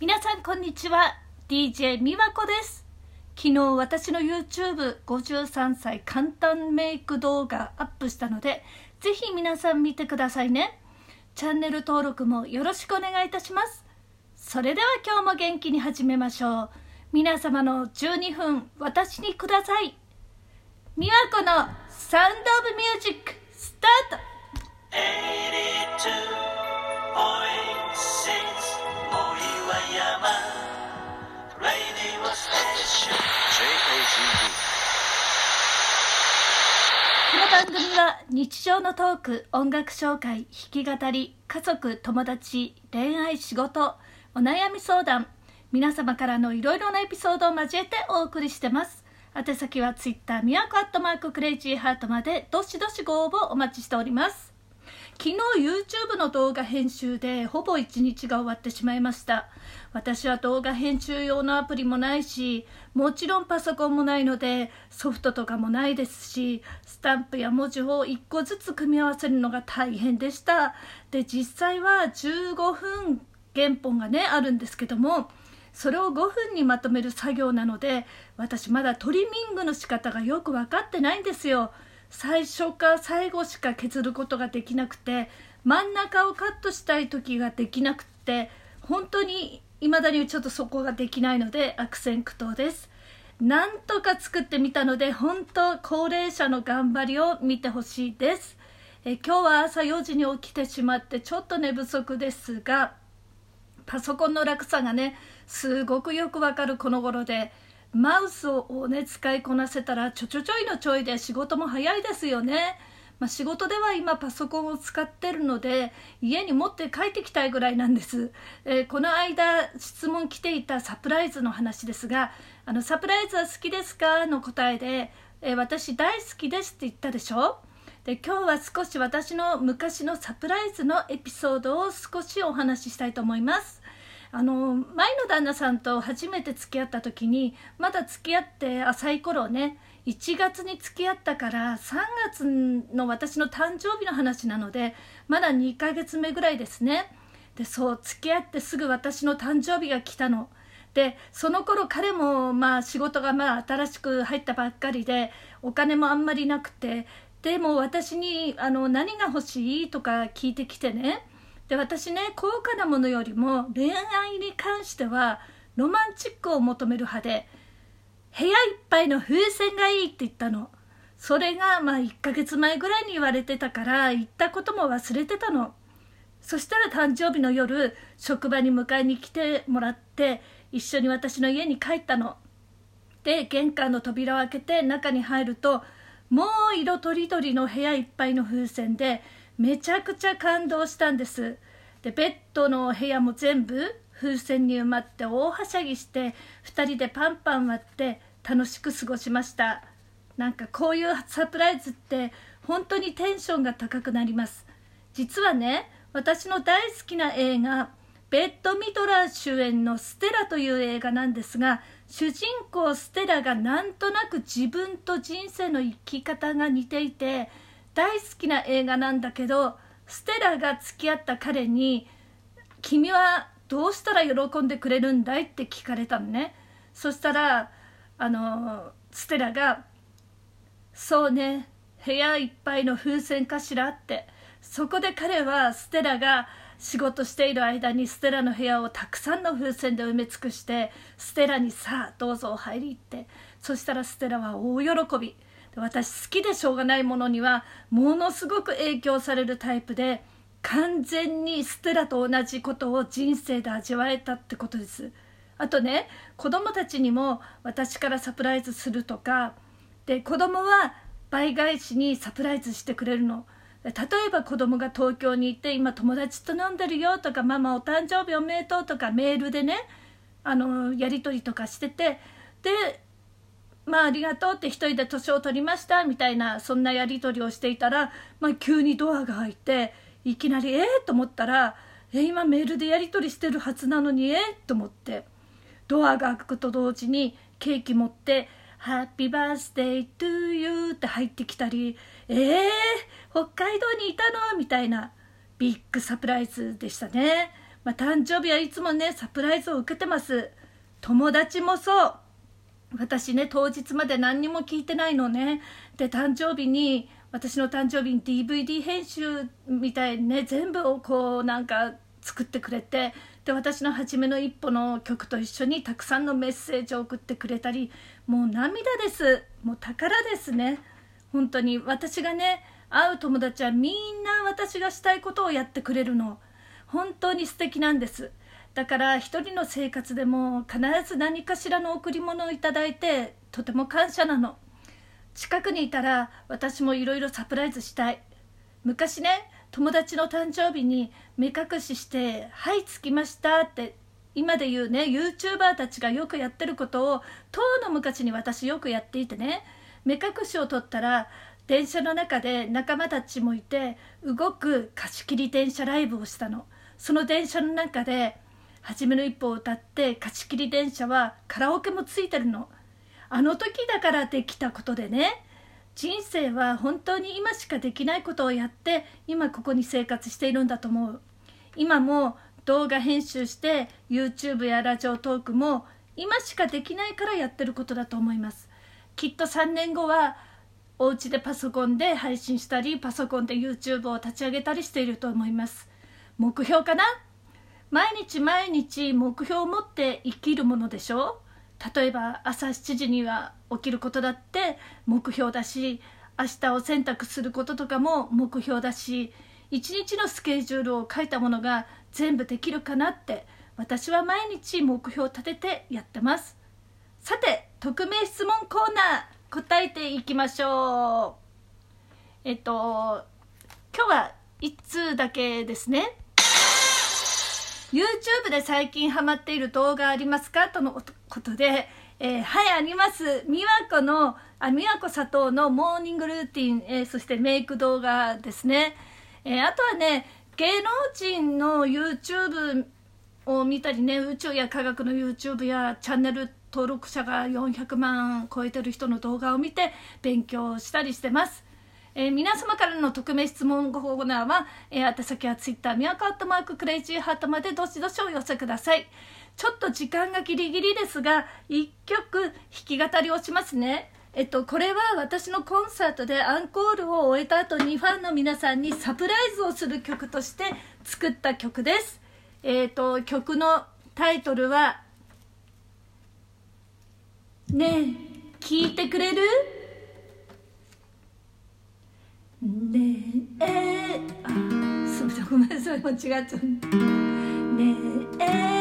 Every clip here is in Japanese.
皆さんこんにちは。DJ 美和子です。昨日私の YouTube53 歳簡単メイク動画アップしたのでぜひ皆さん見てくださいね。チャンネル登録もよろしくお願いいたします。それでは今日も元気に始めましょう。皆様の12分私にください。美和子のサウンドオブミュージックスタート。この番組は日常のトーク音楽紹介弾き語り家族友達恋愛仕事お悩み相談皆様からのいろいろなエピソードを交えてお送りしてます。宛先は Twitter みやこアットマーククレイジーハートまでどしどしご応募お待ちしております。昨日 YouTube の動画編集でほぼ1日が終わってしまいました。私は動画編集用のアプリもないしもちろんパソコンもないのでソフトとかもないですしスタンプや文字を1個ずつ組み合わせるのが大変でした。で実際は15分原本がねあるんですけどもそれを5分にまとめる作業なので私まだトリミングの仕方がよく分かってないんですよ。最初か最後しか削ることができなくて真ん中をカットしたい時ができなくて本当に未だにちょっとそこができないので悪戦苦闘ですなんとか作ってみたので本当高齢者の頑張りを見てほしいですえ今日は朝4時に起きてしまってちょっと寝不足ですがパソコンの楽さがねすごくよくわかるこの頃でマウスをね使いこなせたらちょちょちょいのちょいで仕事も早いですよね。まあ、仕事では今パソコンを使ってるので家に持って帰ってきたいぐらいなんです、えー、この間質問来ていたサプライズの話ですが「あのサプライズは好きですか?」の答えで、えー、私大好きです」って言ったでしょ？で今日は少し私の昔のサプライズのエピソードを少しお話ししたいと思いますあの前の旦那さんと初めて付き合った時にまだ付き合って浅い頃ね1月に付き合ったから3月の私の誕生日の話なのでまだ2ヶ月目ぐらいですね。でそう付き合ってすぐ私の誕生日が来たの。でその頃彼もまあ仕事がまあ新しく入ったばっかりでお金もあんまりなくてでも私にあの何が欲しいとか聞いてきてね。で私ね高価なものよりも恋愛に関してはロマンチックを求める派で部屋いっぱいの風船がいいって言ったの。それがまあ1ヶ月前ぐらいに言われてたから言ったことも忘れてたの。そしたら誕生日の夜職場に迎えに来てもらって一緒に私の家に帰ったの。で玄関の扉を開けて中に入るともう色とりどりの部屋いっぱいの風船でめちゃくちゃ感動したんです。でベッドの部屋も全部風船に埋まって大はしゃぎして2人でパンパン割って楽しく過ごしました。なんかこういうサプライズって本当にテンションが高くなります。実はね私の大好きな映画ベッド・ミトラー主演の「ステラ」という映画なんですが主人公ステラがなんとなく自分と人生の生き方が似ていて大好きな映画なんだけどステラが付き合った彼に「君はどうしたら喜んでくれるんだい?」って聞かれたのね。そしたらあのステラが「そうね部屋いっぱいの風船かしら」って。そこで彼はステラが仕事している間にステラの部屋をたくさんの風船で埋め尽くしてステラにさあどうぞお入りって。そしたらステラは大喜び。私好きでしょうがないものにはものすごく影響されるタイプで完全にステラと同じことを人生で味わえたってことです。あとね子供たちにも私からサプライズするとかで子供は倍返しにサプライズしてくれるの。例えば子供が東京に行って今友達と飲んでるよとかママお誕生日おめでとうとかメールでねあのやり取りとかしててでまあありがとうって一人で年を取りましたみたいなそんなやり取りをしていたら、まあ、急にドアが開いていきなりえー、と思ったらえ今メールでやり取りしてるはずなのにえー、と思ってドアが開くと同時にケーキ持って「ハッピーバースデートゥーユー」って入ってきたり「えー、北海道にいたの?」みたいなビッグサプライズでしたね。まあ、誕生日はいつもねサプライズを受けてます友達もそう私ね当日まで何にも聞いてないのねで誕生日に私の誕生日に DVD 編集みたいにね全部をこうなんか作ってくれてで私の初めの一歩の曲と一緒にたくさんのメッセージを送ってくれたりもう涙です。もう宝ですね。本当に。私がね会う友達はみんな私がしたいことをやってくれるの。本当に素敵なんです。だから一人の生活でも必ず何かしらの贈り物をいただいてとても感謝なの。近くにいたら私もいろいろサプライズしたい。昔ね友達の誕生日に目隠しして「はい着きました」って今で言うね YouTuber たちがよくやってることをとうの昔に私よくやっていてね目隠しを取ったら電車の中で仲間たちもいて動く貸し切り電車ライブをしたの。その電車の中で「初めの一歩」を歌って貸し切り電車はカラオケもついてるの。あの時だからできたことでね。人生は本当に今しかできないことをやって今ここに生活しているんだと思う。今も動画編集して YouTube やラジオトークも今しかできないからやってることだと思います。きっと3年後はお家でパソコンで配信したりパソコンで YouTube を立ち上げたりしていると思います。目標かな？毎日毎日目標を持って生きるものでしょ？例えば朝7時には起きることだって目標だし明日を選択することとかも目標だし一日のスケジュールを書いたものが全部できるかなって私は毎日目標を立ててやってます。さて匿名質問コーナー答えていきましょう。えっと今日は1通だけですね。YouTube で最近ハマっている動画ありますか？とのことで、えー、はい、あります。美和子の、あ、美和子佐藤のモーニングルーティン、えー、そしてメイク動画ですね。えー、あとはね、芸能人の YouTube を見たりね、宇宙や科学の YouTube やチャンネル登録者が400万超えてる人の動画を見て勉強したりしてます。えー、皆様からの匿名質問コーナーは、えー、宛先はツイッター、ミワカットマーククレイジーハートまでどしどしお寄せください。ちょっと時間がギリギリですが、1曲弾き語りをしますね。えっと、これは私のコンサートでアンコールを終えた後にファンの皆さんにサプライズをする曲として作った曲です。えっと、曲のタイトルは、ねえ、聞いてくれる？ねえあすみませんごめんなさい間違っちゃうねえ。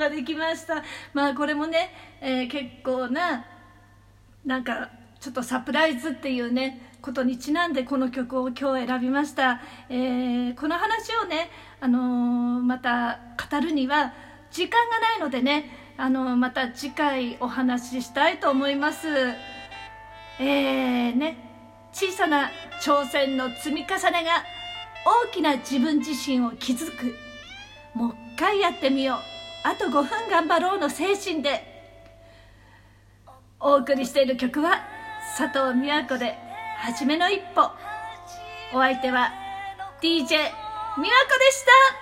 ができました。まあこれもね、えー、結構ななんかちょっとサプライズっていうねことにちなんでこの曲を今日選びました、えー、この話をね、あのー、また語るには時間がないのでね、あのー、また次回お話ししたいと思います。えーね小さな挑戦の積み重ねが大きな自分自身を築く。もう一回やってみよう。あと5分頑張ろうの精神でお送りしている曲は佐藤美和子で「はじめの一歩」お相手は DJ 美和子でした。